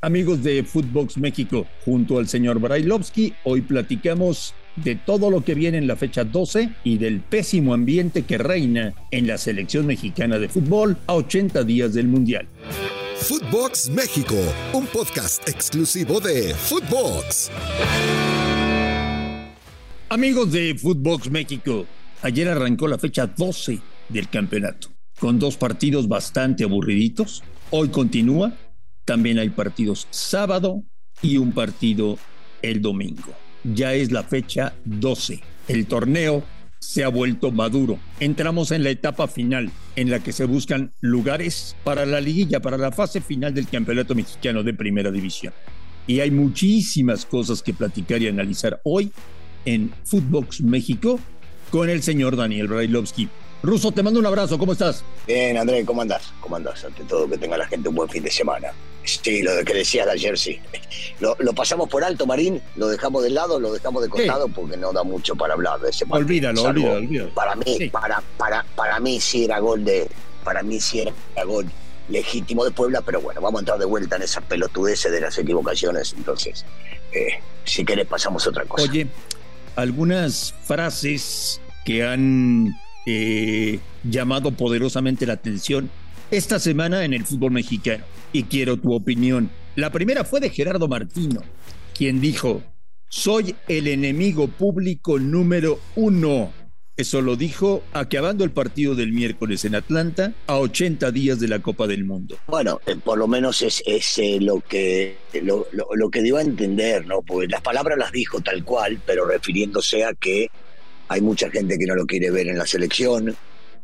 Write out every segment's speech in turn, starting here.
Amigos de Footbox México, junto al señor Brailovsky, hoy platicamos de todo lo que viene en la fecha 12 y del pésimo ambiente que reina en la selección mexicana de fútbol a 80 días del Mundial. Footbox México, un podcast exclusivo de Footbox. Amigos de Footbox México, ayer arrancó la fecha 12 del campeonato, con dos partidos bastante aburriditos. Hoy continúa, también hay partidos sábado y un partido el domingo. Ya es la fecha 12. El torneo se ha vuelto maduro. Entramos en la etapa final, en la que se buscan lugares para la liguilla, para la fase final del Campeonato Mexicano de Primera División. Y hay muchísimas cosas que platicar y analizar hoy en Footbox México con el señor Daniel Brailovsky. Ruso, te mando un abrazo, ¿cómo estás? Bien, André, ¿cómo andás? ¿Cómo andás? Ante todo, que tenga la gente un buen fin de semana. Sí, lo que decías de ayer, sí. Lo, lo pasamos por alto, Marín, lo dejamos de lado, lo dejamos de costado, porque no da mucho para hablar de ese partido. Olvídalo, Salvo, olvídalo, olvídalo. Para mí, Sí. para, para, para mí sí era gol de. Para mí sí era gol legítimo de Puebla, pero bueno, vamos a entrar de vuelta en esas pelotudeces de las equivocaciones. Entonces, eh, si querés, pasamos a otra cosa. Oye, algunas frases que han eh, llamado poderosamente la atención esta semana en el fútbol mexicano. Y quiero tu opinión. La primera fue de Gerardo Martino, quien dijo, soy el enemigo público número uno. Eso lo dijo acabando el partido del miércoles en Atlanta a 80 días de la Copa del Mundo. Bueno, eh, por lo menos es, es, eh, lo que lo, lo- lo que dio a entender, ¿no? Porque las palabras las dijo tal cual, pero refiriéndose a que hay mucha gente que no lo quiere ver en la selección,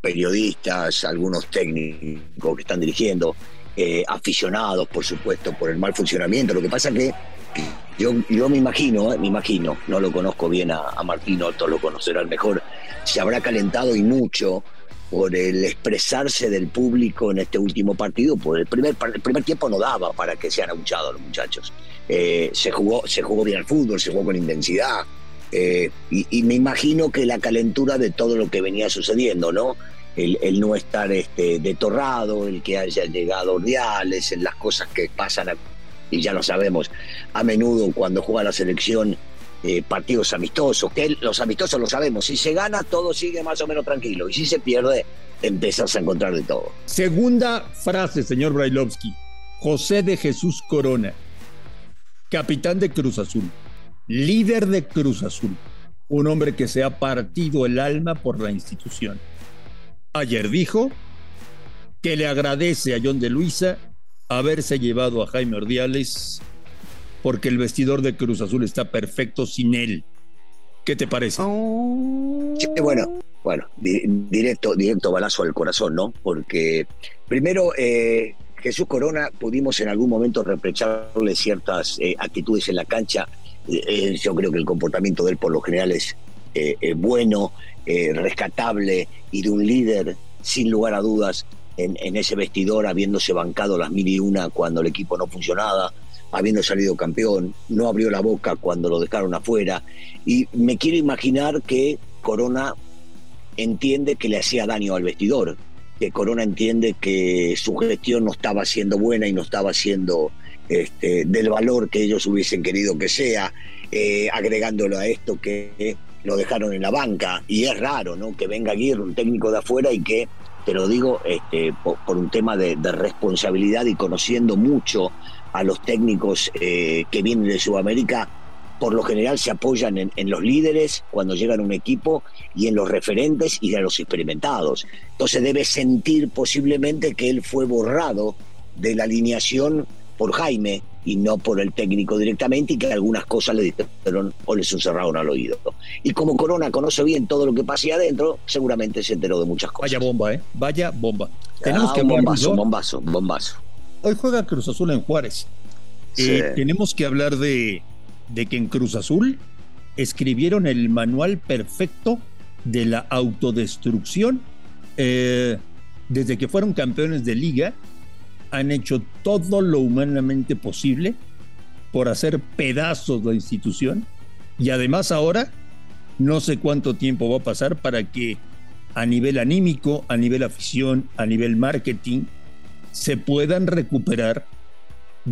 periodistas, algunos técnicos que están dirigiendo, eh, aficionados, por supuesto, por el mal funcionamiento. Lo que pasa que yo, yo me imagino, eh, me imagino, no lo conozco bien a, a Martino, todos lo conocerán mejor, se habrá calentado y mucho por el expresarse del público en este último partido, por el primer, el primer tiempo no daba para que sean abuchados los muchachos. Eh, se, jugó, se jugó bien al fútbol, se jugó con intensidad, eh, y, me imagino que la calentura de todo lo que venía sucediendo, ¿no? El, no estar este, detorrado, el que haya llegado Ordiales, las cosas que pasan, y ya lo sabemos, a menudo cuando juega la selección eh, partidos amistosos, los amistosos lo sabemos, si se gana todo sigue más o menos tranquilo, y si se pierde, empezás a encontrar de todo. Segunda frase, señor Brailovsky. José de Jesús Corona, capitán de Cruz Azul, líder de Cruz Azul, un hombre que se ha partido el alma por la institución. Ayer dijo que le agradece a John de Luisa haberse llevado a Jaime Ordiales porque el vestidor de Cruz Azul está perfecto sin él. ¿Qué te parece? Bueno, bueno, di- directo, directo balazo al corazón, ¿no? Porque primero, eh, Jesús Corona pudimos en algún momento reprocharle ciertas eh, actitudes en la cancha. Eh, eh, yo creo que el comportamiento de él por lo general es eh, bueno, rescatable y de un líder, sin lugar a dudas, en, en ese vestidor, habiéndose bancado las mil y una cuando el equipo no funcionaba, habiendo salido campeón, no abrió la boca cuando lo dejaron afuera. Y me quiero imaginar que Corona entiende que le hacía daño al vestidor, que Corona entiende que su gestión no estaba siendo buena y no estaba siendo este, del valor que ellos hubiesen querido que sea, eh, agregándolo a esto que lo dejaron en la banca. Y es raro, ¿no? Que venga Aguirre, un técnico de afuera, y que, te lo digo, este, por, un tema de, responsabilidad y conociendo mucho a los técnicos eh, que vienen de Sudamérica, por lo general se apoyan en, en los líderes cuando llegan a un equipo y en los referentes y en los experimentados. Entonces debe sentir posiblemente que él fue borrado de la alineación por Jaime y no por el técnico directamente y que algunas cosas le dijeron o le susurraron al oído. Y como Corona conoce bien todo lo que ahí adentro, seguramente se enteró de muchas cosas. Vaya bomba, ¿eh? Vaya bomba. Tenemos Ah, que hablar bombazo, bombazo, bombazo. Hoy juega Cruz Azul en Juárez. Eh, tenemos que hablar de, de que en Cruz Azul escribieron el manual perfecto de la autodestrucción. Eh, desde que fueron campeones de liga, han hecho todo lo humanamente posible por hacer pedazos la institución y además ahora no sé cuánto tiempo va a pasar para que a nivel anímico, a nivel afición, a nivel marketing, se puedan recuperar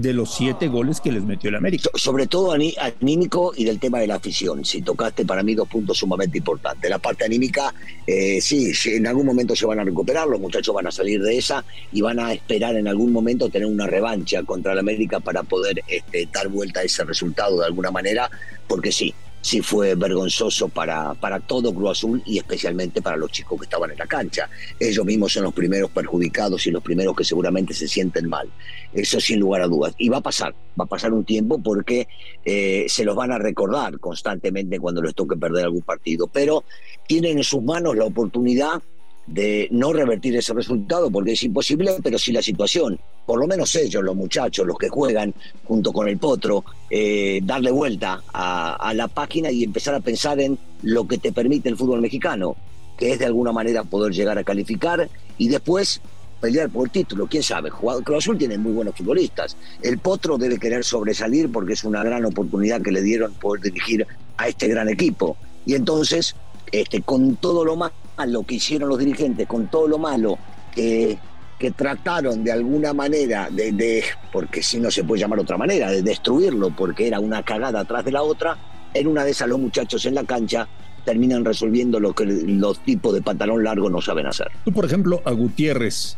de los siete goles que les metió el América. sobre todo anímico y del tema de la afición. Si tocaste para mí dos puntos sumamente importantes. La parte anímica, eh, sí, en algún momento se van a recuperar, los muchachos van a salir de esa y van a esperar en algún momento tener una revancha contra el América para poder este, dar vuelta a ese resultado de alguna manera, porque sí, sí fue vergonzoso para, para todo Cruz Azul y especialmente para los chicos que estaban en la cancha. Ellos mismos son los primeros perjudicados y los primeros que seguramente se sienten mal. Eso sin lugar a dudas. Y va a pasar, va a pasar un tiempo porque eh, se los van a recordar constantemente cuando les toque perder algún partido. Pero tienen en sus manos la oportunidad de no revertir ese resultado porque es imposible, pero si la situación, por lo menos ellos, los muchachos, los que juegan junto con el potro, eh, darle vuelta a, la página y empezar a pensar en lo que te permite el fútbol mexicano, que es de alguna manera poder llegar a calificar y después pelear por el título, quién sabe, Cruz Azul tiene muy buenos futbolistas, el Potro debe querer sobresalir porque es una gran oportunidad que le dieron poder dirigir a este gran equipo. Y entonces este, con todo lo malo que hicieron los dirigentes, con todo lo malo que, que trataron de alguna manera de, porque si no se puede llamar otra manera, de destruirlo porque era una cagada atrás de la otra, en una de esas los muchachos en la cancha terminan resolviendo lo que los tipos de pantalón largo no saben hacer. Tú, por ejemplo, a Gutiérrez,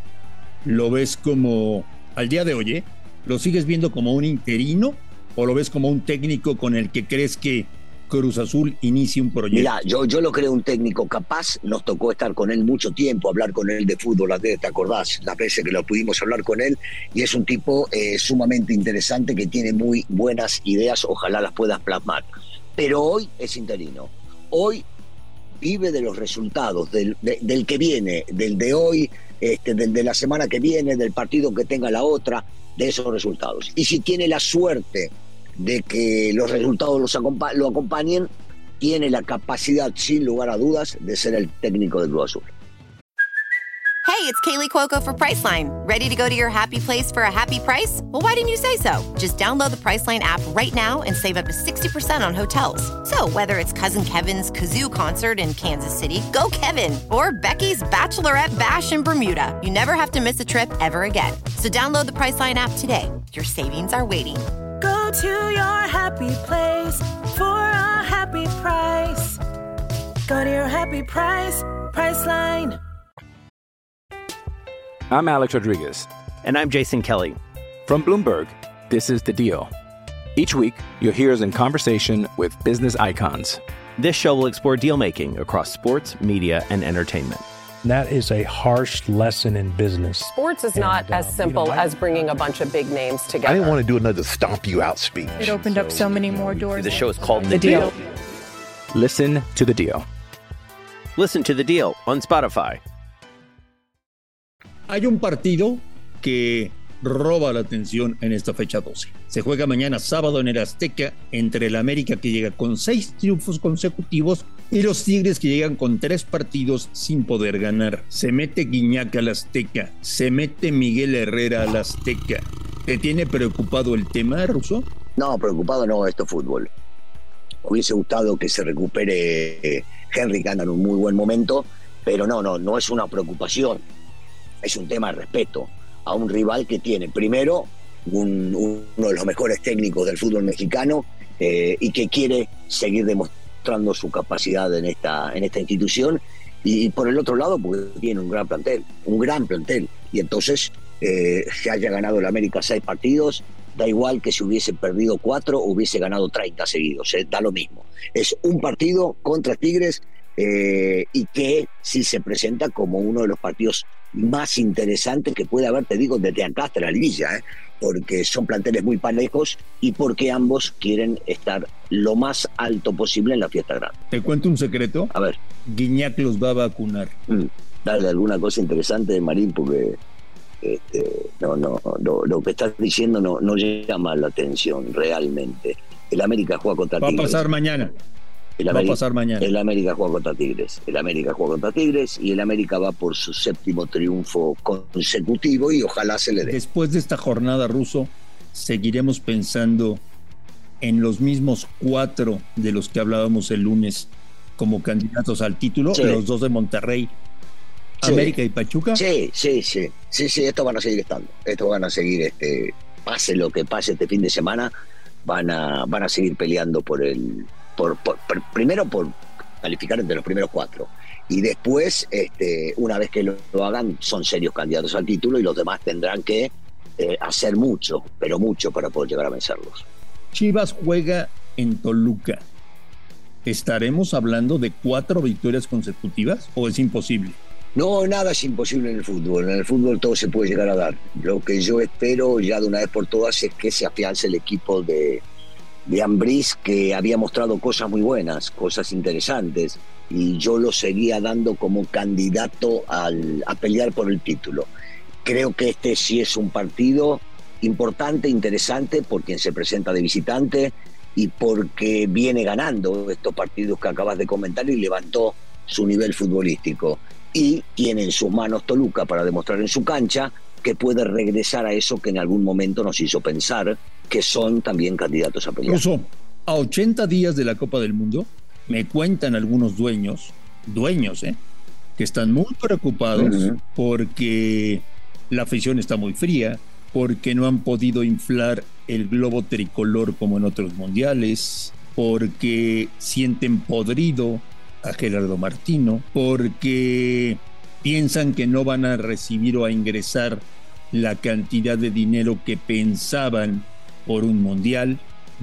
¿lo ves como, al día de hoy, eh, lo sigues viendo como un interino o lo ves como un técnico con el que crees que Cruz Azul inicie un proyecto? Mira, yo, yo lo creo un técnico capaz, nos tocó estar con él mucho tiempo, hablar con él de fútbol, ¿te acordás? Las veces que lo pudimos hablar con él, y es un tipo eh, sumamente interesante que tiene muy buenas ideas, ojalá las puedas plasmar. Pero hoy es interino, hoy vive de los resultados, del, del que viene, del de hoy, este, del de la semana que viene, del partido que tenga la otra, de esos resultados. Y si tiene la suerte de que los resultados los lo acompañen, tiene la capacidad, sin lugar a dudas, de ser el técnico de Cruz Azul. Hey, it's Kaylee Cuoco for Priceline. Ready to go to your happy place for a happy price? Well, why didn't you say so? Just download the Priceline app right now and save up to 60% on hotels. So, whether it's Cousin Kevin's Kazoo concert in Kansas City, go Kevin, or Becky's Bachelorette Bash in Bermuda, you never have to miss a trip ever again. So, download the Priceline app today. Your savings are waiting Go to your happy place for a happy price. Go to your happy price, Priceline. I'm Alex Rodriguez. And I'm Jason Kelly. From Bloomberg, this is The Deal. Each week, you'll hear us in conversation with business icons. This show will explore deal making across sports, media, and entertainment that is a harsh lesson in business. Sports is not and, uh, as simple you know, as bringing a bunch of big names together. I didn't want to do another stomp you out speech. It opened so, up so many more doors. The show is called The, the deal. deal. Listen to the deal. Listen to the deal on Spotify. Hay un partido que roba la atención en esta fecha 12. Se juega mañana sábado en el Azteca entre el América que llega con seis triunfos consecutivos y los Tigres que llegan con tres partidos sin poder ganar. Se mete Guiñac al Azteca, se mete Miguel Herrera al Azteca. ¿Te tiene preocupado el tema, Russo? No, preocupado no, esto es fútbol. Hubiese gustado que se recupere eh, Henry, que en un muy buen momento, pero no, no, no es una preocupación. Es un tema de respeto a un rival que tiene, primero, uno de los mejores técnicos del fútbol mexicano eh, y que quiere seguir demostrando su capacidad en esta, en esta institución. Y, por el otro lado, porque tiene un gran plantel, un gran plantel. Y entonces, eh, se haya ganado el América seis partidos, da igual que si hubiese perdido cuatro o hubiese ganado 30 seguidos, eh, da lo mismo. Es un partido contra Tigres y que sí se presenta como uno de los partidos más interesante que puede haber, te digo, desde acá hasta la liguilla, ¿eh? Porque son planteles muy parejos y porque ambos quieren estar lo más alto posible en la fiesta grande. ¿Te cuento un secreto? A ver. Guiñac los va a vacunar. Mm, dale alguna cosa interesante, Marín, porque Este, no, no, lo, que estás diciendo no, no llama la atención realmente. El América juega contra. Va a pasar mañana. El va a pasar mañana. El América juega contra Tigres. El América juega contra Tigres y el América va por su séptimo triunfo consecutivo y ojalá se le dé. Después de esta jornada ruso, seguiremos pensando en los mismos cuatro de los que hablábamos el lunes como candidatos al título, los dos de Monterrey, América y Pachuca. Sí, sí, sí, sí, sí, estos van a seguir estando, estos van a seguir, este, pase lo que pase este fin de semana, van a, van a seguir peleando por el, por, primero por calificar entre los primeros cuatro y después, este, una vez que lo, hagan, son serios candidatos al título y los demás tendrán que eh, hacer mucho, pero mucho para poder llegar a vencerlos. Chivas juega en Toluca. ¿Estaremos hablando de cuatro victorias consecutivas o es imposible? No, nada es imposible en el fútbol. En el fútbol todo se puede llegar a dar. Lo que yo espero ya de una vez por todas es que se afiance el equipo de, de Ambriz, que había mostrado cosas muy buenas, cosas interesantes, y yo lo seguía dando como candidato al, a pelear por el título. Creo que este sí es un partido importante, interesante, por quien se presenta de visitante, y porque viene ganando estos partidos que acabas de comentar y levantó su nivel futbolístico. Y tiene en sus manos Toluca para demostrar en su cancha que puede regresar a eso que en algún momento nos hizo pensar que son también candidatos a pelear. Incluso a 80 días de la Copa del Mundo, me cuentan algunos dueños, dueños, ¿eh? que están muy preocupados porque la afición está muy fría, porque no han podido inflar el globo tricolor como en otros mundiales, porque sienten podrido a Gerardo Martino, porque piensan que no van a recibir o a ingresar la cantidad de dinero que pensaban por un mundial.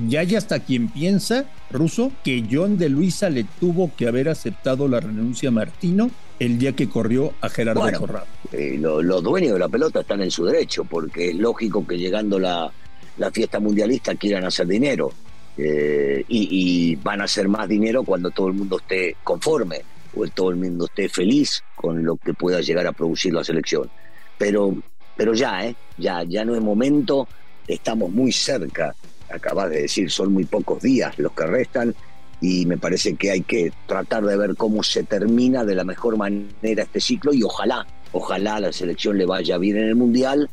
Ya hay hasta quien piensa, ruso, que John de Luisa le tuvo que haber aceptado la renuncia a Martino el día que corrió a Gerardo Corrado. Eh, los dueños de la pelota están en su derecho, porque es lógico que llegando la, la fiesta mundialista quieran hacer dinero. Eh, y, van a hacer más dinero cuando todo el mundo esté conforme o todo el mundo esté feliz con lo que pueda llegar a producir la selección. Pero, pero ya, ¿eh? ya, ya no es momento, estamos muy cerca, acabas de decir, son muy pocos días los que restan y me parece que hay que tratar de ver cómo se termina de la mejor manera este ciclo y ojalá, ojalá la selección le vaya bien en el Mundial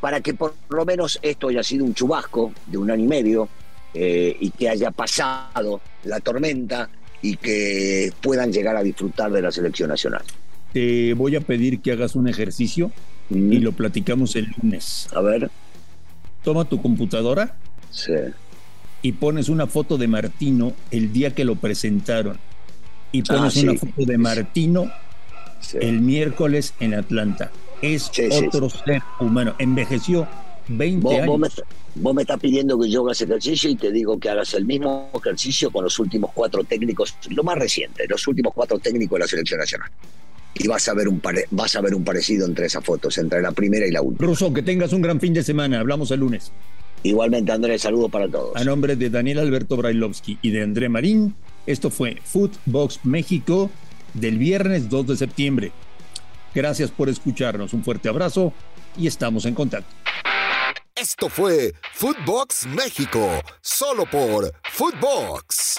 para que por lo menos esto haya sido un chubasco de un año y medio eh, y que haya pasado la tormenta y que puedan llegar a disfrutar de la selección nacional. Te voy a pedir que hagas un ejercicio y lo platicamos el lunes. A ver. Toma tu computadora. Sí y pones una foto de Martino el día que lo presentaron y ah, pones una foto de Martino el miércoles en Atlanta. Es otro ser humano. Envejeció 20 años. Vos me, estás pidiendo que yo haga ese ejercicio y te digo que hagas el mismo ejercicio con los últimos cuatro técnicos, lo más reciente, los últimos cuatro técnicos de la selección nacional. Y vas a ver un, vas a ver un parecido entre esas fotos, entre la primera y la última. Russo, que tengas un gran fin de semana. Hablamos el lunes. Igualmente, Andrés, saludos para todos. A nombre de Daniel Alberto Brailovsky y de André Marín, esto fue Footbox México del viernes 2 de septiembre. Gracias por escucharnos, un fuerte abrazo y estamos en contacto. Esto fue Footbox México, solo por Footbox.